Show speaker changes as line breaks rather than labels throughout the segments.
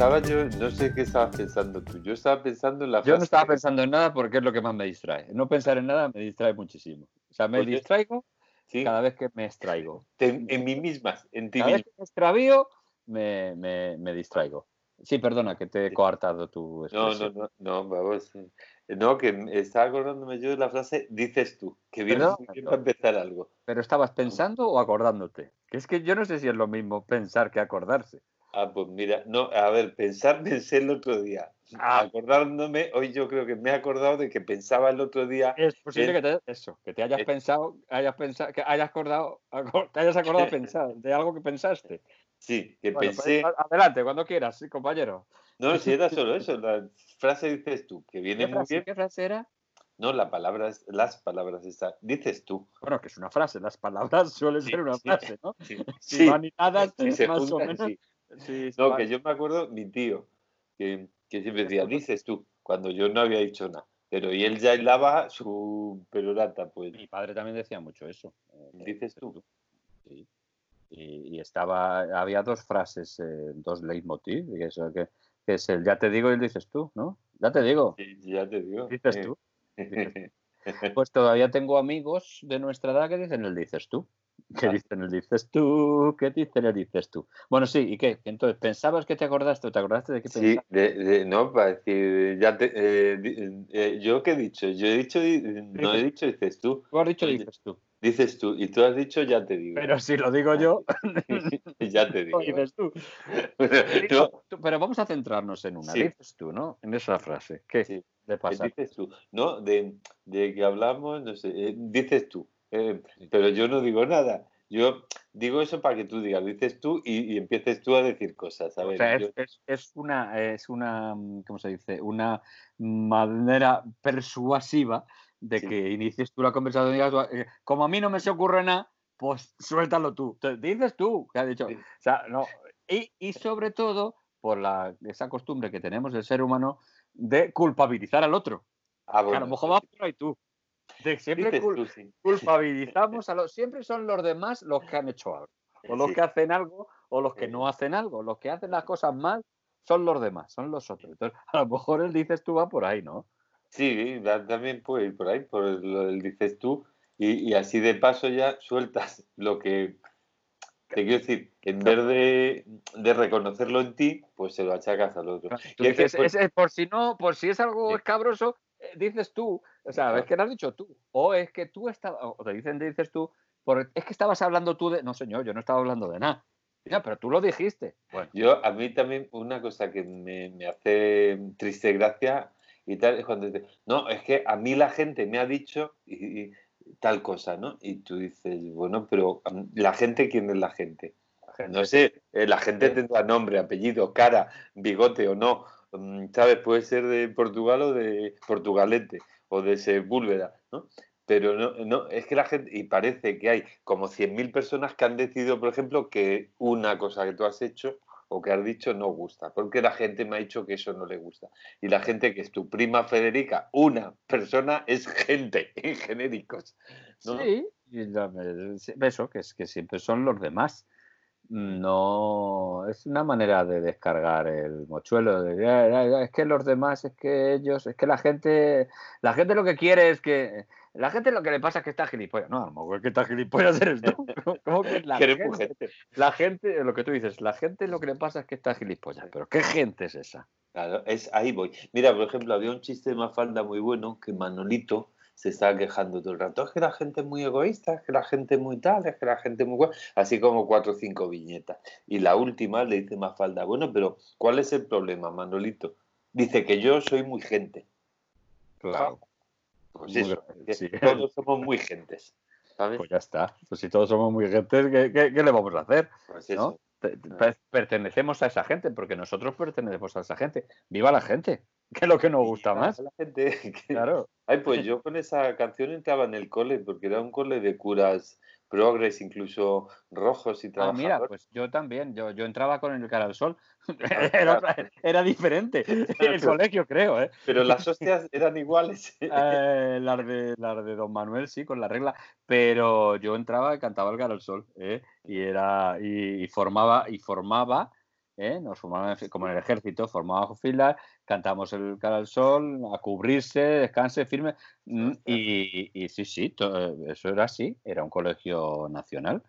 Estaba yo, no sé qué estabas pensando tú. Yo estaba pensando en la
Yo no estaba pensando en nada porque es lo que más me distrae. No pensar en nada me distrae muchísimo. O sea, me distraigo
Sí,
cada vez que me extraigo.
en, en mí mismas, en ti
Cada vez que me extravío, me, me- me distraigo. Sí, perdona, que te he coartado tu
No,
expresión.
no, no, no, vamos. eh, No, que estaba acordándome yo de la frase dices tú, que viene bien
perdón.
para empezar algo.
¿Pero estabas pensando o acordándote? Que es que yo no sé si es lo mismo pensar que acordarse.
Ah, pues mira, no, a ver, pensar pensé el otro día.
Ah.
Acordándome, hoy yo creo que me he acordado de que pensaba el otro día.
Es posible
Es-
que te, eso, que te hayas
es-
pensado, hayas pensado, que hayas acordado, acor- te hayas acordado de pensar de algo que pensaste.
Sí, que
Bueno, pues,
pensé.
a- adelante, cuando quieras, sí, compañero.
No, si era solo eso, la frase dices tú, que viene
¿Qué
muy
frase,
bien.
qué frase era?
No, la palabra, las palabras están. Dices tú.
Bueno, que es una frase, las palabras suelen
Sí,
ser una
sí.
frase, ¿no?
Sí,
Si
sí,
van
si se
más o
juntan,
menos.
Sí. No, que yo me acuerdo, mi tío, que, que siempre decía, dices tú, cuando yo no había dicho nada. Pero y él ya hilaba su perorata, pues.
Mi padre también decía mucho eso. eh,
Dices tú.
Sí. Y, y estaba, había dos frases, eh, dos leitmotiv, y eso, que, que es el ya te digo y el dices tú, ¿no? Ya te digo,
Sí, ya te digo.
dices
eh.
tú. Pues todavía tengo amigos de nuestra edad que dicen el dices tú.
Ah.
dicen dices tú, que dicen dices tú. Bueno, sí, ¿y qué? Entonces, ¿pensabas que te acordaste o te acordaste de qué
Sí, de, de- no, para decir, ya te, eh, eh, yo qué he dicho, yo he dicho, di- no he dicho, dices tú,
Tú has dicho dices tú.
dices tú, y tú has dicho, ya te digo.
Pero si lo digo yo,
ya te digo.
lo dices tú.
No,
Pero vamos a centrarnos en una.
Sí.
Dices tú, ¿no? En esa frase. ¿Qué
Sí.
le
Eh,
pasa?
Dices tú, ¿no? De, de que hablamos, no sé, eh, dices tú, eh, pero yo no digo nada. Yo digo eso para que tú digas, dices tú y, y empieces tú a decir cosas. A
O sea,
yo-
es, es- es una, es una, mm, ¿cómo se dice? Una manera persuasiva de
Sí.
que inicies tú la conversación y digas, eh, como a mí no me se ocurre nada, pues suéltalo tú. Dices tú, que has dicho.
Sí.
O sea, no. Y, y sobre todo por la, esa costumbre que tenemos del ser humano de culpabilizar al otro.
ah,
que a
bueno,
lo mejor
eso
va
sí.
por ahí tú. De siempre cul-
tú,
culpabilizamos a los. Siempre son los demás los que han hecho algo. O los que hacen algo o los que no hacen algo. Los que hacen las cosas mal son los demás, son los otros. Entonces, a lo mejor él dices tú va por ahí, ¿no?
Sí, también puede ir por ahí, por lo del dices tú, y, y así de paso ya sueltas lo que te quiero decir, en vez de, de reconocerlo en ti, pues se lo achacas al otro.
Tú
Y es que,
dices, es- es por si no, por si es algo escabroso, eh, dices tú. O sea, es que lo has dicho tú. O es que tú estabas, o te dicen, dices tú, por, es que estabas hablando tú de. No, señor, yo no estaba hablando de nada. Ya, pero tú lo dijiste. Bueno,
Yo, a mí también una cosa que me, me hace triste gracia y tal es cuando dices, no, es que a mí la gente me ha dicho y, y tal cosa, ¿no? Y tú dices, bueno, pero am, la gente, ¿quién es la gente?
la gente-
No sé, eh, la gente
Sí.
tendrá nombre, apellido, cara, bigote o no, mm, ¿sabes? Puede ser de Portugal o de Portugalete o de Sepúlveda, ¿no? Pero no, no, es que la gente, y parece que hay como 100.000 personas que han decidido, por ejemplo, que una cosa que tú has hecho o que has dicho no gusta, porque la gente me ha dicho que eso no le gusta. Y la gente que es tu prima Federica, una persona es gente, en genéricos. ¿no?
Sí, sí, eso, que es que siempre son los demás. No, es una manera de descargar el mochuelo. De, "Ya, ya, ya, es que los demás, es que ellos, es que la gente, la gente lo que quiere es que, la gente lo que le pasa es que está gilipollas. No, a lo mejor que está gilipollas eres tú. ¿Cómo que la gente, la gente, lo que tú dices, la gente lo que le pasa es que está gilipollas. Pero ¿qué gente es esa?
Claro, es, ahí voy. Mira, por ejemplo, había un chiste de Mafalda muy bueno que Manolito se estaba quejando todo el rato. Es que la gente es muy egoísta, es que la gente es muy tal, es que la gente es muy... guay". Así como cuatro o cinco viñetas. Y la última le dice Mafalda, bueno, pero ¿cuál es el problema, Manolito? Dice que yo soy muy gente.
Claro.
Pues
Muy
eso,
grande, sí.
todos somos muy gentes. ¿Sabes?
Pues ya está. Pues si todos somos muy gentes, ¿qué, qué- qué le vamos a hacer?
Pues
¿no? Pertenecemos a esa gente, porque nosotros pertenecemos a esa gente. ¡Viva la gente! Que es lo que nos gusta más.
La gente que-
Claro.
Ay, pues yo con esa canción entraba en el cole, porque era un cole de curas progres, incluso rojos y
Ah,
trabajadores.
mira, pues yo también. Yo, yo entraba con el cara al sol. Era, era diferente. El colegio, creo, ¿eh?
Pero las hostias eran iguales.
Eh, las, de, las de Don Manuel, sí, con la regla. Pero yo entraba y cantaba el cara al sol, ¿eh? Y era. Y, y formaba, y formaba ¿eh? nos formaban como en el ejército, formábamos filas, cantamos el cara al sol, a cubrirse, descanse, firme. Mm, y, sí, sí, eso era así, era un colegio nacional.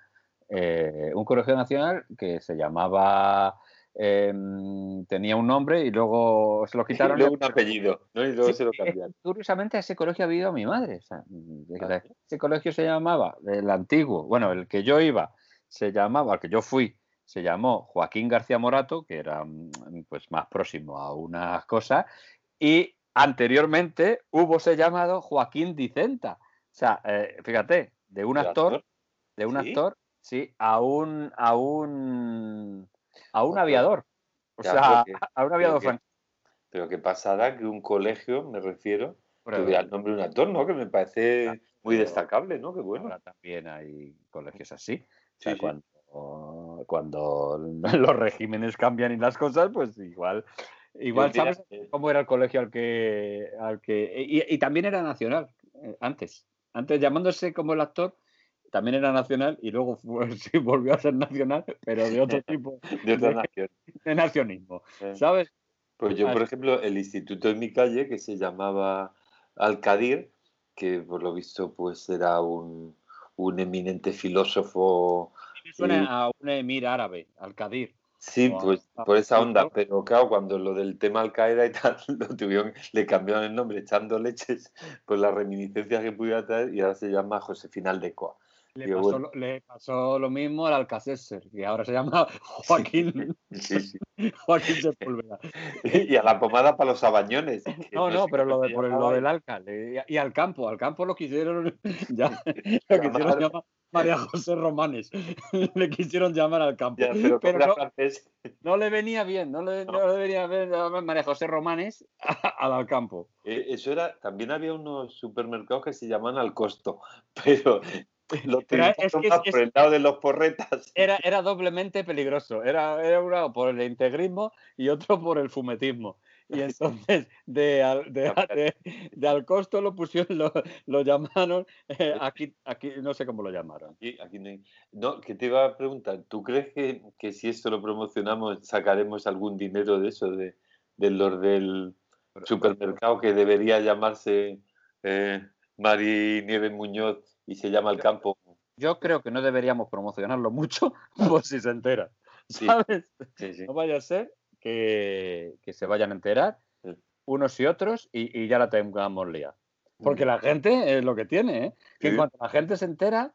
Eh, un colegio nacional que se llamaba Em, tenía un nombre y luego se lo quitaron.
Y luego un apellido, ¿no? Y luego se lo cambiaron.
Curiosamente, a ese colegio ha ido mi madre. Ah. ese colegio se llamaba, el antiguo, bueno, el que yo iba, se llamaba, al que yo fui, se llamó Joaquín García Morato, que era mm, pues más próximo a unas cosas, y anteriormente hubo se llamado Joaquín Dicenta. O sea, eh, fíjate, de un actor, de un actor, sí, a un, a un a un aviador. O sea, a un aviador
pero pero qué pasada que un colegio, me refiero, tuviera el nombre de un actor, ¿no? Que me parece muy destacable, ¿no? Qué bueno.
Ahora también hay colegios así. O sea, cuando, cuando los regímenes cambian y las cosas, pues igual Igual sabes cómo era el colegio al que. Al que y, también era nacional, eh, antes. Antes llamándose como el actor, también era nacional y luego sí, volvió a ser nacional, pero de otro tipo
de, otra nación.
de nacionismo, ¿sabes?
Pues yo, por ejemplo, el instituto en mi calle, que se llamaba Alcadir, que por lo visto pues era un, un eminente filósofo.
Suena a un emir árabe, Alcadir.
Sí, pues por esa onda, pero claro, cuando lo del tema Al Qaeda y tal, lo tuvieron, le cambiaron el nombre echando leches por las reminiscencias que pudiera traer y ahora se llama Josefina Aldecoa.
Le pasó, le pasó, lo, mismo al Alcacéser, que ahora se llama Joaquín, sí, sí. Joaquín Sepúlveda.
Y a la pomada para los abañones.
No, no, pero lo, de, por lo del alcalde. Y, al campo, al campo lo quisieron ya, lo quisieron llamar María José Romanes. le quisieron llamar al campo. pero, no, no, le venía bien, no le, no. le venía bien María José Romanes al campo.
Eh, eso era, también había unos supermercados que se llaman al costo, pero lo es por el lado de los porretas.
Era, era doblemente peligroso. Era, era uno por el integrismo y otro por el fumetismo. Y entonces de al, de, de, al costo lo pusieron, lo, lo llamaron, eh, aquí, aquí no sé cómo lo llamaron.
Aquí, aquí no, que te iba a preguntar, ¿tú crees que, que, si esto lo promocionamos sacaremos algún dinero de eso, de, de los del supermercado que debería llamarse eh, Mari Nieves Muñoz y se llama el campo.
Yo creo que no deberíamos promocionarlo mucho por si se entera. ¿Sabes? No vaya a ser que, se vayan a enterar unos y otros y, ya la tengamos liada. Porque la gente es lo que tiene, ¿eh? que en cuanto la gente se entera,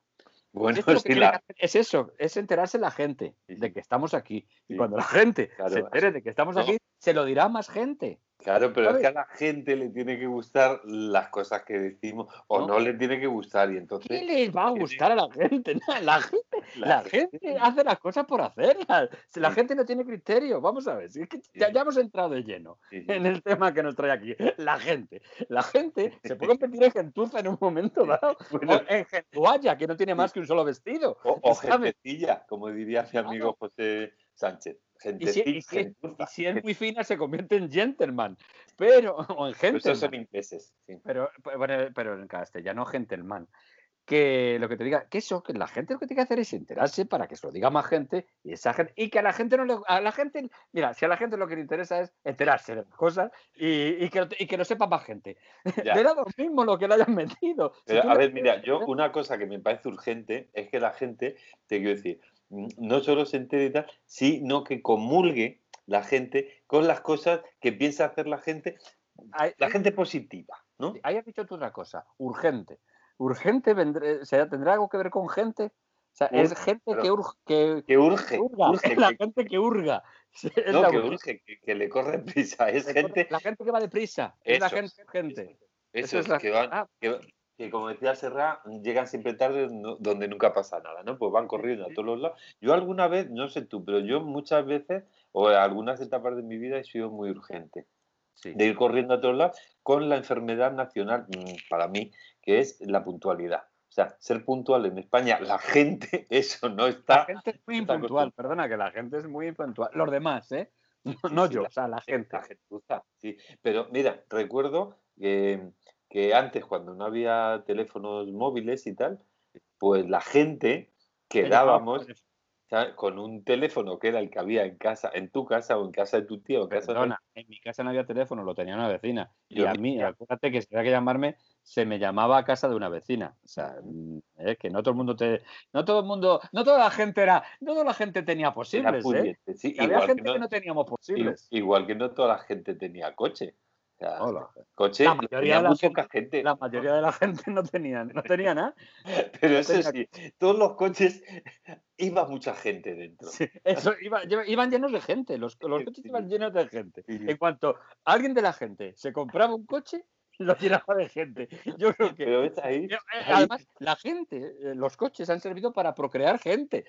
bueno, es, eso, es enterarse la gente de que estamos aquí. Y cuando la gente se entere de que estamos aquí, se lo dirá más gente.
Claro, pero es que a la gente le tiene que gustar las cosas que decimos o no, le tiene que gustar y entonces...
¿Qué les va a gustar a la gente? la gente, la, gente, hace las cosas por hacerlas. Si la gente no tiene criterio, vamos a ver, si es que ya, hemos entrado de lleno en el tema que nos trae aquí. La gente, la gente se puede competir en gentuza en un momento dado, o en gentualla, que no tiene más que un solo vestido.
O, o gentecilla, como diría mi amigo José Sánchez.
Y si, es muy fina se convierte en gentleman, pero o en gente.
son ingleses.
Pero, pero, en castellano gentleman. Que lo que te diga, que eso, que la gente lo que tiene que hacer es enterarse para que se lo diga más gente y esa gente, y que a la gente no le, a la gente, mira, si a la gente lo que le interesa es enterarse de las cosas y, que, y que lo sepa más gente. Le da lo mismo lo que le hayan metido.
a ver, mira, yo una cosa que me parece urgente es que la gente, te quiero decir, no solo se entere y tal, sino que comulgue la gente con las cosas que piensa hacer la gente, la gente positiva, ¿no?
Ahí has dicho tú otra cosa, urgente. Urgente tendrá algo que ver con gente. O sea, es gente que, urge,
que, urge,
la gente que urga.
no, que urge, que, le corre prisa. Es gente...
La gente que va deprisa. Es la gente urgente.
Eso, es, que, van, ah que como decía Serra, llegan siempre tarde donde nunca pasa nada, ¿no? Pues van corriendo a todos los lados. Yo alguna vez, no sé tú, pero yo muchas veces, o en algunas etapas de mi vida, he sido muy urgente. De ir corriendo a todos lados con la enfermedad nacional, mm, para mí, que es la puntualidad. O sea, ser puntual en España, la gente, eso no está.
La gente es muy impuntual, perdona, que la gente es muy impuntual. Los demás, ¿eh? No, yo, o sea, la gente.
La sí. Pero mira, recuerdo que que antes, cuando no había teléfonos móviles y tal, pues la gente quedábamos, con un teléfono que era el que había en casa, en tu casa o en casa de tu tío. En, casa
de... en mi casa no había teléfono, lo tenía una vecina. Y a mí, acuérdate que si había que llamarme, se me llamaba a casa de una vecina. O sea, es que no todo el mundo te. No todo el mundo. No toda la gente era. No toda la gente tenía posibles. ¿eh? había gente que no, teníamos posibles.
Igual que no toda la gente tenía coche. Coche,
la mayoría, de la, gente, la mayoría de la gente no tenía, no tenía nada.
Pero eso sí, todos los coches iba mucha gente dentro.
eso, iban llenos de gente, los, los coches iban llenos de gente. En cuanto alguien de la gente se compraba un coche, lo llenaba de gente. Yo creo que.
Pero ahí,
eh, además, la gente, eh, los coches han servido para procrear gente.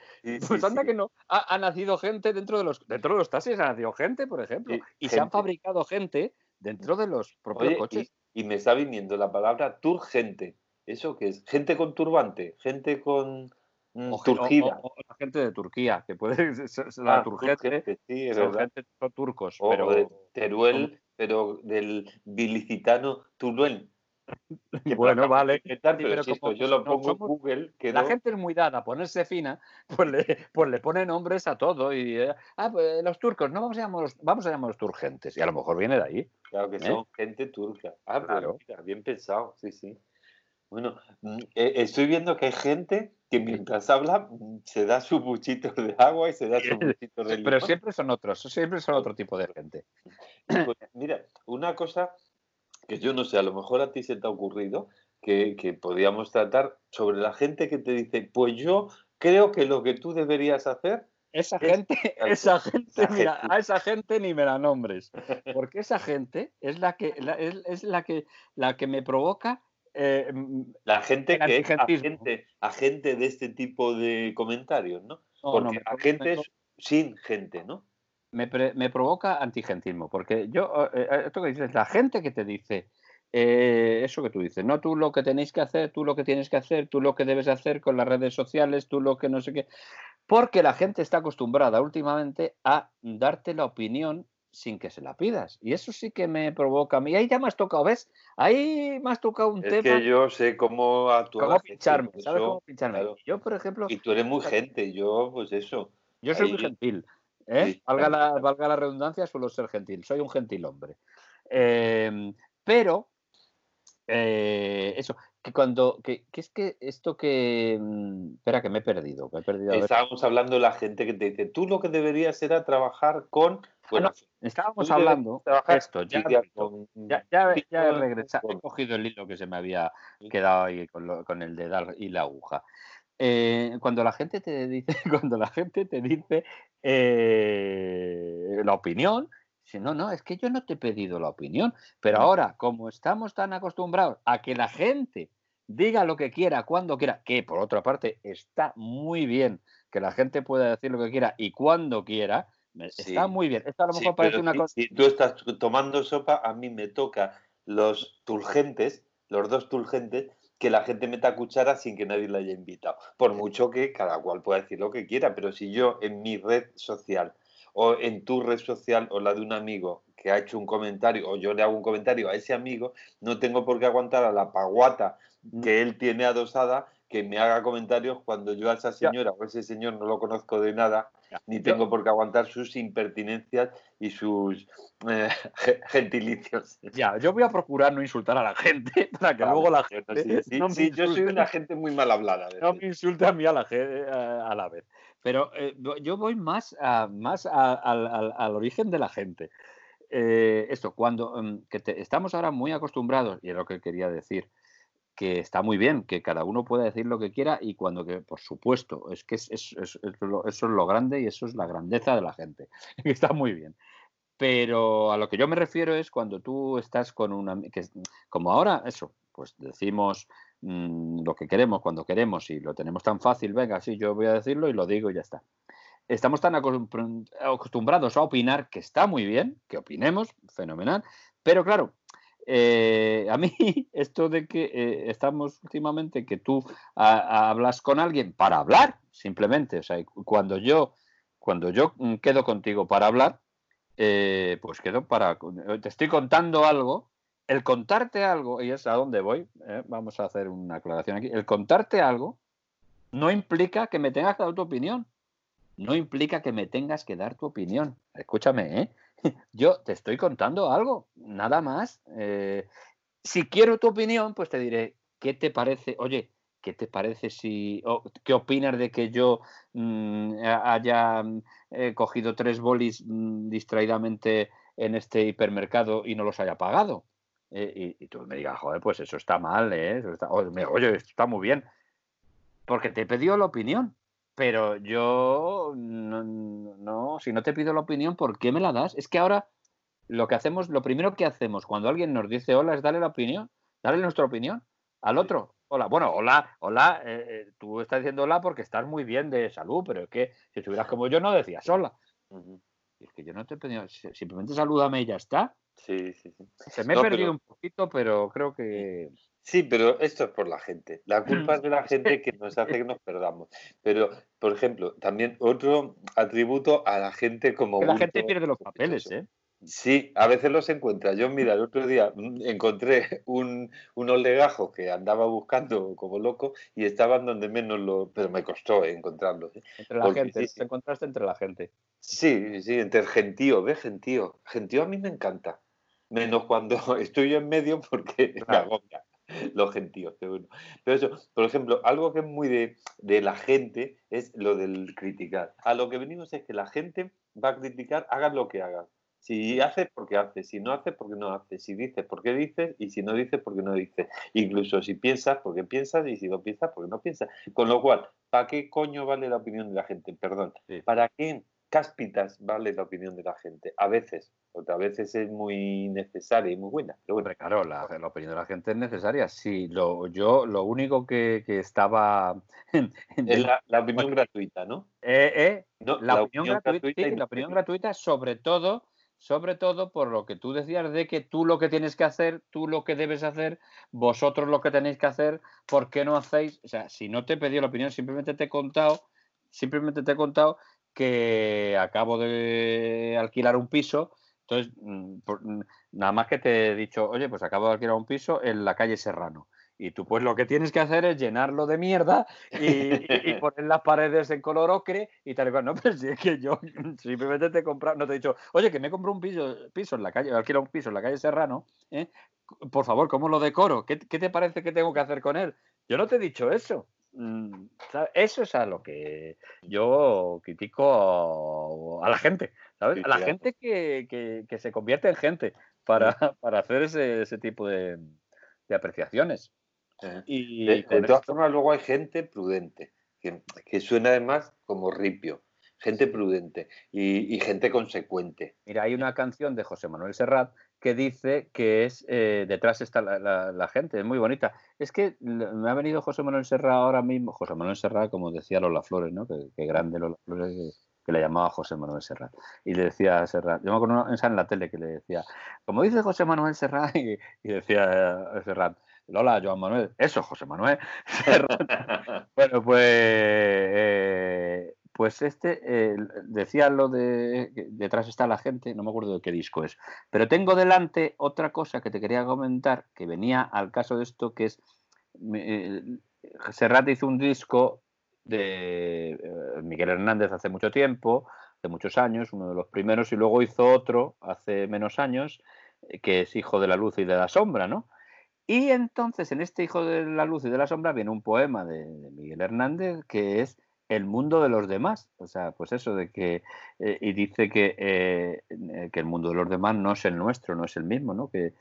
pues anda que no. Ha, nacido gente dentro de los dentro de los taxis, ha nacido gente, por ejemplo. y se han fabricado gente dentro de los propios coches.
Y, me está viniendo la palabra turgente. ¿Eso qué es? Gente con turbante, gente con.
Mm, o, la gente de Turquía, que puede ser la ah, turgente, sí, es gente, son turcos.
O pero, de Teruel, pero del bilicitano Turuel.
bueno, vale.
pero, yo lo pongo en Google.
La gente es muy dada a ponerse fina, pues le, pues le pone nombres a todo. Y, eh, ah, pues los turcos, no vamos a, llamarlos, vamos a llamarlos turgentes. Y a lo mejor viene de ahí.
Claro que ¿eh? son gente turca. Ah, pues claro. bien pensado, sí, sí. Bueno, mm, eh, estoy viendo que hay gente que mientras habla mm, se da su buchito de agua y se da su buchito de limón.
Pero siempre son otros, siempre son otro tipo de gente.
Pues, mira, una cosa que yo no sé, a lo mejor a ti se te ha ocurrido que, que podíamos tratar sobre la gente que te dice, pues yo creo que lo que tú deberías hacer
esa gente, esa gente, mira, a esa gente ni me la nombres, porque esa gente es la que es, la que la que me provoca eh,
la gente que es agente, agente, de este tipo de comentarios, ¿no? porque agente es sin gente, ¿no?
Me, me, provoca antigentismo, porque yo, eh, eh, esto que dices, la gente que te dice, eso que tú dices, no tú lo que tenéis que hacer, tú lo que tienes que hacer, tú lo que debes hacer con las redes sociales, tú lo que no sé qué, porque la gente está acostumbrada últimamente a darte la opinión sin que se la pidas. Y eso sí que me provoca a mí. Ahí ya me has tocado, ¿ves? Ahí me has tocado un
es
tema.
que yo sé cómo actuar.
Cómo pincharme, ¿sabes cómo pincharme? Yo, por ejemplo.
Y tú eres muy gente, yo, pues eso.
Yo soy muy gentil. ¿Eh? valga, la, valga, la, redundancia, suelo ser gentil. Soy un gentil hombre. Em, pero, eh, eso, que cuando, que, es que esto que, mm, espera que me he perdido, me he perdido.
Estábamos hablando de la gente que te dice, tú lo que deberías era trabajar con
Ah, bueno, estábamos hablando esto, ya, ya, he regresado, he cogido el hilo que se me había quedado ahí con, el dedal y la aguja. Eh, cuando la gente te dice, cuando la gente te dice eh, la opinión, dice, no, no, es que yo no te he pedido la opinión, pero ahora, como estamos tan acostumbrados a que la gente diga lo que quiera, cuando quiera, que por otra parte está muy bien que la gente pueda decir lo que quiera y cuando quiera, Está muy bien. Esto a lo mejor parece una cosa.
Si tú estás tomando sopa, a mí me toca los turgentes, los dos turgentes, que la gente meta cuchara sin que nadie la haya invitado. Por mucho que cada cual pueda decir lo que quiera, pero si yo en mi red social o en tu red social o la de un amigo que ha hecho un comentario o yo le hago un comentario a ese amigo, no tengo por qué aguantar a la paguata mm. que él tiene adosada que me haga comentarios cuando yo a esa señora o ese señor no lo conozco de nada, ni tengo por qué aguantar sus impertinencias y sus eh, gentilicios.
Ya, yo voy a procurar no insultar a la gente para que luego la gente.
Sí, yo soy una gente muy mal hablada.
No me insulte a mí a la, a la vez. Pero eh, yo voy más, a, más al, origen de la gente. Eh, esto, cuando mm, que estamos ahora muy acostumbrados, y es lo que quería decir, que está muy bien, que cada uno pueda decir lo que quiera y cuando que, por supuesto, es que es, eso es lo grande y eso es la grandeza de la gente, está muy bien. Pero a lo que yo me refiero es cuando tú estás con una, que, como ahora, eso, pues decimos mm, lo que queremos cuando queremos y lo tenemos tan fácil, venga, sí, yo voy a decirlo y lo digo y ya está. Estamos tan acostumbrados a opinar que está muy bien, que opinemos, fenomenal, pero claro, eh, a mí esto de que eh, estamos últimamente que tú hablas con alguien para hablar, simplemente, o sea, cuando yo cuando yo mm, quedo contigo para hablar, eh, pues quedo para te estoy contando algo, el contarte algo y es a dónde voy, vamos a hacer una aclaración aquí, el contarte algo no implica que me tengas que dar tu opinión. no implica que me tengas que dar tu opinión. Escúchame, ¿eh? Yo te estoy contando algo, nada más. Eh, si quiero tu opinión, pues te diré, ¿qué te parece? Oye, ¿qué te parece si, qué opinas de que yo mm, haya mm, eh, cogido tres bolis mm, distraídamente en este hipermercado y no los haya pagado? Eh, y, tú me digas, joder, pues eso está mal, ¿eh? oye, esto está muy bien. Porque te he pedido la opinión. Pero yo no, si no te pido la opinión, ¿por qué me la das? Es que ahora lo que hacemos, lo primero que hacemos cuando alguien nos dice hola es darle la opinión, darle nuestra opinión al otro. Hola, bueno, hola, hola, eh, eh, tú estás diciendo hola porque estás muy bien de salud, pero es que si estuvieras como yo no decías hola. Es que yo no te he pedido, simplemente salúdame y ya está.
Sí, sí, sí.
Se me he perdido un poquito, pero creo que.
Sí, pero esto es por la gente. La culpa es de la gente que nos hace que nos perdamos. Pero, por ejemplo, también otro atributo a la gente como...
Que la gente pierde los papeles, ¿eh?
Sí, a veces los encuentra. Yo, mira, el otro día mm, encontré un, unos legajos que andaba buscando como loco y estaban donde menos lo... Pero me costó encontrarlos. ¿eh?
Entre la gente, te encontraste entre la gente.
Sí, sí, entre el gentío, ¿ves? Gentío. Gentío a mí me encanta. Menos cuando estoy yo en medio porque me agobia los gentíos. Pero, eso, por ejemplo, algo que es muy de, de, la gente es lo del criticar. A lo que venimos es que la gente va a criticar, hagas lo que hagas. Si haces, porque haces. Si no haces, porque no haces. Si dices, porque dices. Y si no dices, porque no dices. Incluso si piensas, porque piensas. Y si no piensas, porque no piensas. Con lo cual, ¿para qué coño vale la opinión de la gente? Perdón. ¿Para qué cáspitas vale la opinión de la gente. A veces, otras veces es muy necesaria y muy buena.
Pero bueno. claro, la, opinión de la gente es necesaria. Sí, lo, yo lo único que, estaba...
es la, opinión gratuita, ¿no?
Eh, eh, la, opinión, gratuita, la opinión gratuita sobre todo sobre todo por lo que tú decías de que tú lo que tienes que hacer, tú lo que debes hacer, vosotros lo que tenéis que hacer, ¿por qué no hacéis? O sea, si no te he pedido la opinión, simplemente te he contado, simplemente te he contado que acabo de alquilar un piso. Entonces, mm, mm, nada más que te he dicho, oye, pues acabo de alquilar un piso en la calle Serrano. Y tú pues lo que tienes que hacer es llenarlo de mierda y, poner las paredes en color ocre y tal y cual. No, pero si es que yo simplemente te he comprado, no te he dicho, oye, que me compro un piso, piso en la calle, alquilo un piso en la calle Serrano, ¿eh? por favor, ¿cómo lo decoro? ¿Qué, ¿Qué, te parece que tengo que hacer con él? Yo no te he dicho eso. Mm, eso es a lo que yo critico a, la gente, ¿sabes? a la gente que, se convierte en gente para, para hacer ese, ese tipo de, apreciaciones.
Eh, y de, todas formas, luego hay gente prudente, que, que suena además como ripio gente prudente y, gente consecuente.
Mira, hay una canción de José Manuel Serrat que dice que es eh, detrás está la, gente, es muy bonita. Es que me ha venido José Manuel Serrat ahora mismo, José Manuel Serrat, como decía Lola Flores, ¿no? Que, grande Lola Flores que le llamaba José Manuel Serrat. Y le decía a Serrat, yo me acuerdo en la tele que le decía, como dice José Manuel Serrat, y, decía eh, Serrat, Lola, Joan Manuel, eso, José Manuel. Serrat. bueno, pues eh, pues este eh, decía lo de detrás está la gente, no me acuerdo de qué disco es, pero tengo delante otra cosa que te quería comentar que venía al caso de esto que es eh, hizo un disco de eh, Miguel Hernández hace mucho tiempo, hace muchos años, uno de los primeros, y luego hizo otro hace menos años que es Hijo de la Luz y de la Sombra, ¿no? Y entonces en este Hijo de la Luz y de la Sombra viene un poema de Miguel Hernández que es el mundo de los demás. O sea, pues eso de que, eh, y dice que, eh, eh, que el mundo de los demás no es el nuestro, no es el mismo, ¿no? Que,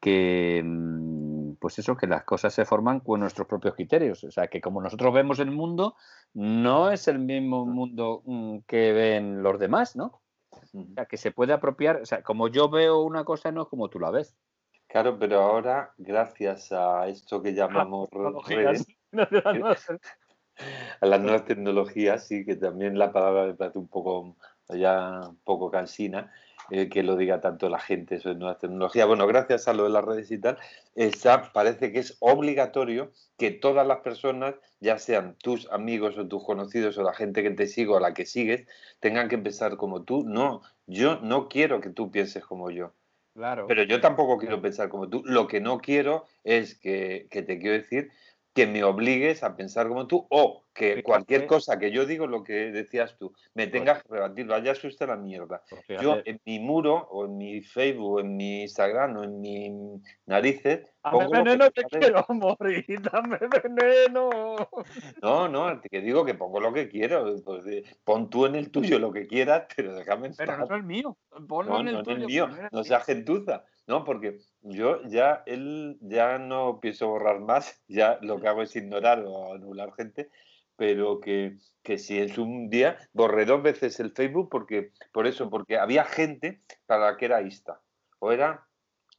que, mm, pues eso, que las cosas se forman con nuestros propios criterios. O sea, que como nosotros vemos el mundo, no es el mismo mundo mm, que ven los demás, ¿no? O sea, que se puede apropiar, o sea, como yo veo una cosa, no es como tú la ves.
Claro, pero ahora, gracias a esto que llamamos redes, a las nuevas tecnologías, sí, que también la palabra me parece un poco, ya un poco cansina, eh, que lo diga tanto la gente sobre nuevas tecnologías. Bueno, gracias a lo de las redes y tal, esa parece que es obligatorio que todas las personas, ya sean tus amigos o tus conocidos o la gente que te sigue o la que sigues, tengan que pensar como tú. No, yo no quiero que tú pienses como yo.
Claro.
Pero yo tampoco quiero pensar como tú. Lo que no quiero es que, que te quiero decir que me obligues a pensar como tú o que cualquier cosa que yo digo, lo que decías tú, me tengas que rebatir, vaya usted la mierda.
Pues
Yo en mi muro o en mi Facebook o en mi Instagram o en mi narices
Dame
que
veneno, te quiero morir, dame veneno.
No, no, que digo que pongo lo que quiero. Pues, eh, pon tú en el tuyo lo que quieras, pero déjame en
Pero no es el mío, ponlo
No,
en el
no en
tuyo.
el mío,
no era
no
mío.
sea gentuza, ¿no? Porque yo ya, él, ya no pienso borrar más, ya lo que hago es ignorar o anular gente, pero que, que si es un día, borré dos veces el Facebook porque, por eso, porque había gente para la que era ista, o era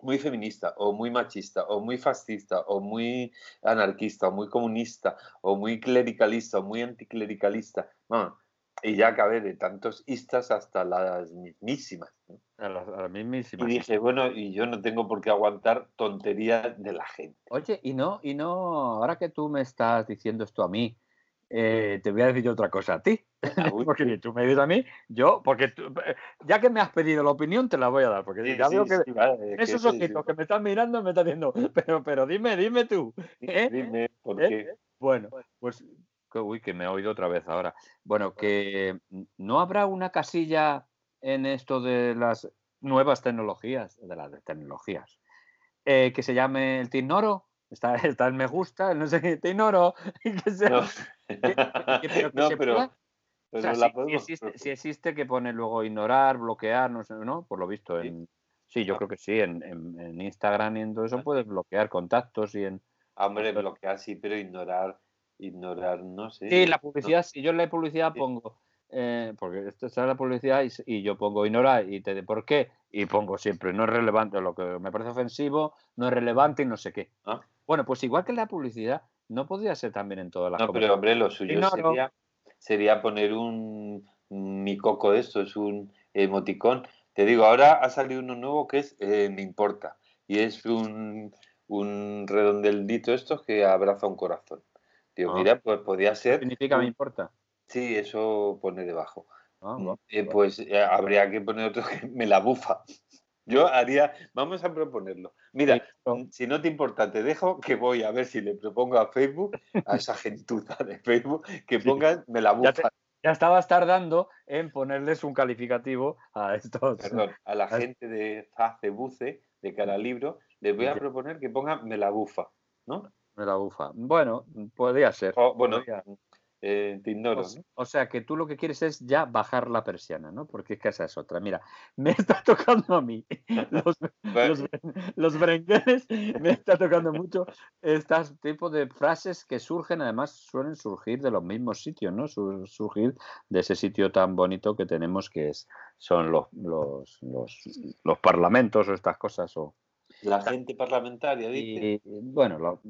muy feminista, o muy machista, o muy fascista, o muy anarquista, o muy comunista, o muy clericalista, o muy anticlericalista. Bueno, y ya acabé de tantos istas hasta las mismísimas. Y dije, bueno, y yo no tengo por qué aguantar tonterías de la gente.
Oye, y no, y no, ahora que tú me estás diciendo esto a mí, eh, te voy a decir yo otra cosa a ti. Porque tú me dices a mí, yo, porque tú- ya que me has pedido la opinión, te la voy a dar. Porque
sí,
ya
sí,
veo que
sí, vale, es que
esos que me están mirando me están diciendo, pero, pero dime, dime tú. ¿eh?
Dime, ¿por
¿Eh? Bueno, pues, que- uy, que me he oído otra vez ahora. Bueno, que no habrá una casilla en esto de las nuevas tecnologías, de las tecnologías, eh, que se llame el Tinoro. Está, está el me gusta, el no sé qué, que sea-
No,
que- pero que
no
se
pero,
pueda-
pero
o sea,
la
si- existe, si existe que pone luego ignorar, bloquear, no sé, ¿no? Por lo visto
Sí.
en... Sí, yo
Ah.
creo que sí, en, en- en Instagram y en todo eso
Ah.
puedes bloquear contactos y en...
Hombre, bloquear sí, pero ignorar, ignorar, no sé.
Sí, la
no-
publicidad, si yo en la publicidad pongo, eh, porque esto está en la publicidad y, yo pongo ignorar y te de por qué y pongo siempre no es relevante, lo que me parece ofensivo, no es relevante y no sé qué.
Ah.
Bueno, pues igual que en la publicidad, no podría ser también en todas las
No, pero hombre, lo suyo
Ignoro.
sería, sería poner un, mi coco de esto, es un emoticón. Te digo, ahora ha salido uno nuevo que es eh, Me importa. Y es un, un redondelito estos que abraza un corazón. Digo,
Ah.
mira, pues podía ser.
significa me importa.
Sí, eso pone debajo.
Ah,
Mm,
bueno,
eh,
bueno.
pues eh, habría que poner otro que me la bufa. Yo haría, vamos a proponerlo. Mira,
Sí,
mm, si no te importa, te dejo que voy a ver si le propongo a Facebook, a esa gentuza de Facebook, que
Sí.
pongan me la
Ya te-
bufa.
Ya estabas tardando en ponerles un calificativo a estos.
Perdón, a la gente de Buce, de Cara Libro, les voy a proponer que pongan me la bufa, ¿no?
Me la bufa. Bueno, podría ser.
O, bueno,
podría.
eh, te ignoro,
O, s-
¿no?
o sea que tú lo que quieres es ya bajar la persiana, ¿no? Porque es que esa es otra. Mira, me está tocando a mí los, los, los me está tocando mucho estos tipos de frases que surgen, además suelen surgir de los mismos sitios, ¿no? Sur- surgir de ese sitio tan bonito que tenemos que es, son los, los, los, los parlamentos o estas cosas. O,
la gente parlamentaria dice.
y, bueno, lo-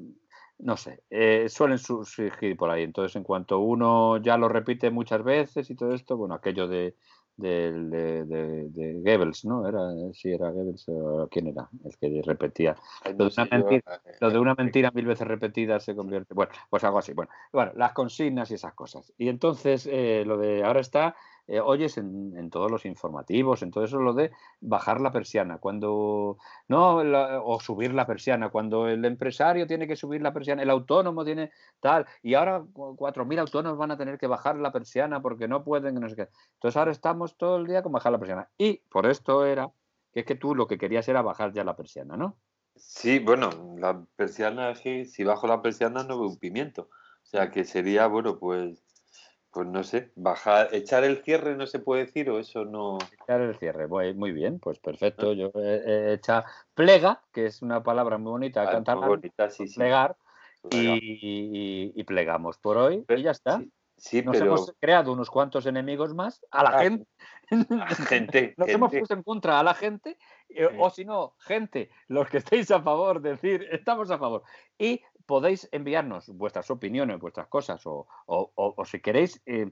no sé, eh, suelen su- surgir por ahí. Entonces, en cuanto uno ya lo repite muchas veces y todo esto, bueno, aquello de, de, de- de Goebbels, ¿no? Era, sí, era Goebbels, o ¿quién era? El que repetía.
Ay,
lo de una mentira-
eh,
Lo de
eh,
una mentira mil veces repetida se convierte. Bueno, pues algo así. Bueno, bueno las consignas y esas cosas. Y entonces, eh, lo de ahora está, eh, oyes en, en todos los informativos, en todo eso, lo de bajar la persiana. Cuando. No, la- o subir la persiana. Cuando el empresario tiene que subir la persiana, el autónomo tiene tal. Y ahora cu- 4.000 autónomos van a tener que bajar la persiana porque no pueden, no sé qué. Entonces, ahora estamos todo el día con bajar la persiana. Y por esto era que es que tú lo que querías era bajar ya la persiana, ¿no?
Sí, bueno, la persiana, si bajo la persiana no veo un pimiento. O sea que sería, bueno, pues, pues no sé, bajar, echar el cierre no se puede decir o eso no.
Echar el cierre, muy, muy bien, pues perfecto. Yo he, he hecha plega, que es una palabra muy bonita,
Ah, muy
catalán,
bonita, sí,
plegar, y, y- y plegamos por hoy y ya está.
Sí, sí,
Nos
pero
hemos creado unos cuantos enemigos más a la
Ah,
gente.
gente,
Nos hemos puesto en contra a la gente, eh, o si no, gente, los que estéis a favor, decir, estamos a favor. Y podéis enviarnos vuestras opiniones, vuestras cosas, o, o- o- o si queréis eh,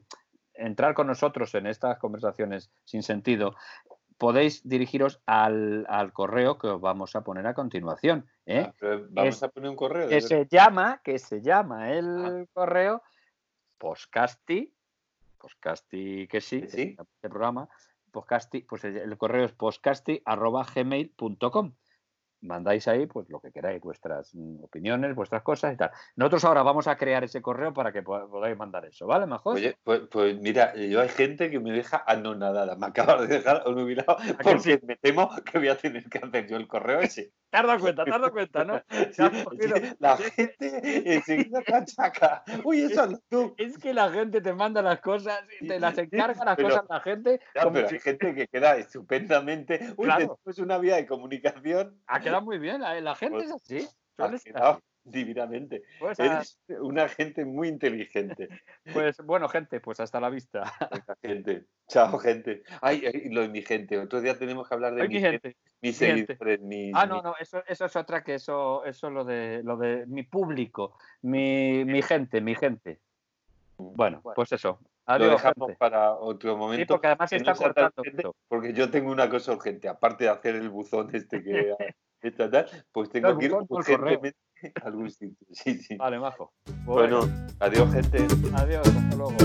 entrar con nosotros en estas conversaciones sin sentido, podéis dirigiros al, al correo que os vamos a poner a continuación. ¿eh?
Ah, vamos
Es-
a poner un correo.
que se llama, que se llama el
Ah.
correo Poscasti, Poscasti que sí,
sí.
este programa, Poscasti, pues el, el correo es poscasti arroba gmail.com. mandáis ahí pues lo que queráis, vuestras mm, opiniones, vuestras cosas y tal. Nosotros ahora vamos a crear ese correo para que podáis mandar eso, ¿vale, mejor?
Oye, pues, pues, mira, yo hay gente que me deja anonadada, me acaba de dejar olvidado porque me temo que voy a tener que hacer yo el correo ese.
Te has dado cuenta, te has dado cuenta, ¿no?
la gente enseguida cachaca. Uy, eso es tú.
Es que la gente te manda las cosas, te las encarga las cosas la gente.
pero hay gente que queda estupendamente. Uy, claro. después una vía de comunicación.
Ha quedado muy bien, la, gente pues es así.
Divinamente. Pues Eres una gente muy inteligente.
Pues bueno, gente, pues hasta la vista.
gente. Chao, gente. Ay, lo de mi gente. Otro día tenemos que hablar de mi, gente. Mi seguidores, mi,
Ah, no, no, eso, eso es otra que eso, eso lo de lo de mi público, mi, mi gente, mi gente. Bueno, pues eso.
Adiós, lo dejamos para otro momento. Sí,
porque además está cortando.
porque yo tengo una cosa urgente, aparte de hacer el buzón este que pues tengo que ir urgentemente algún sitio. Sí, sí.
Vale, majo.
Bueno, adiós, gente.
Adiós, hasta luego.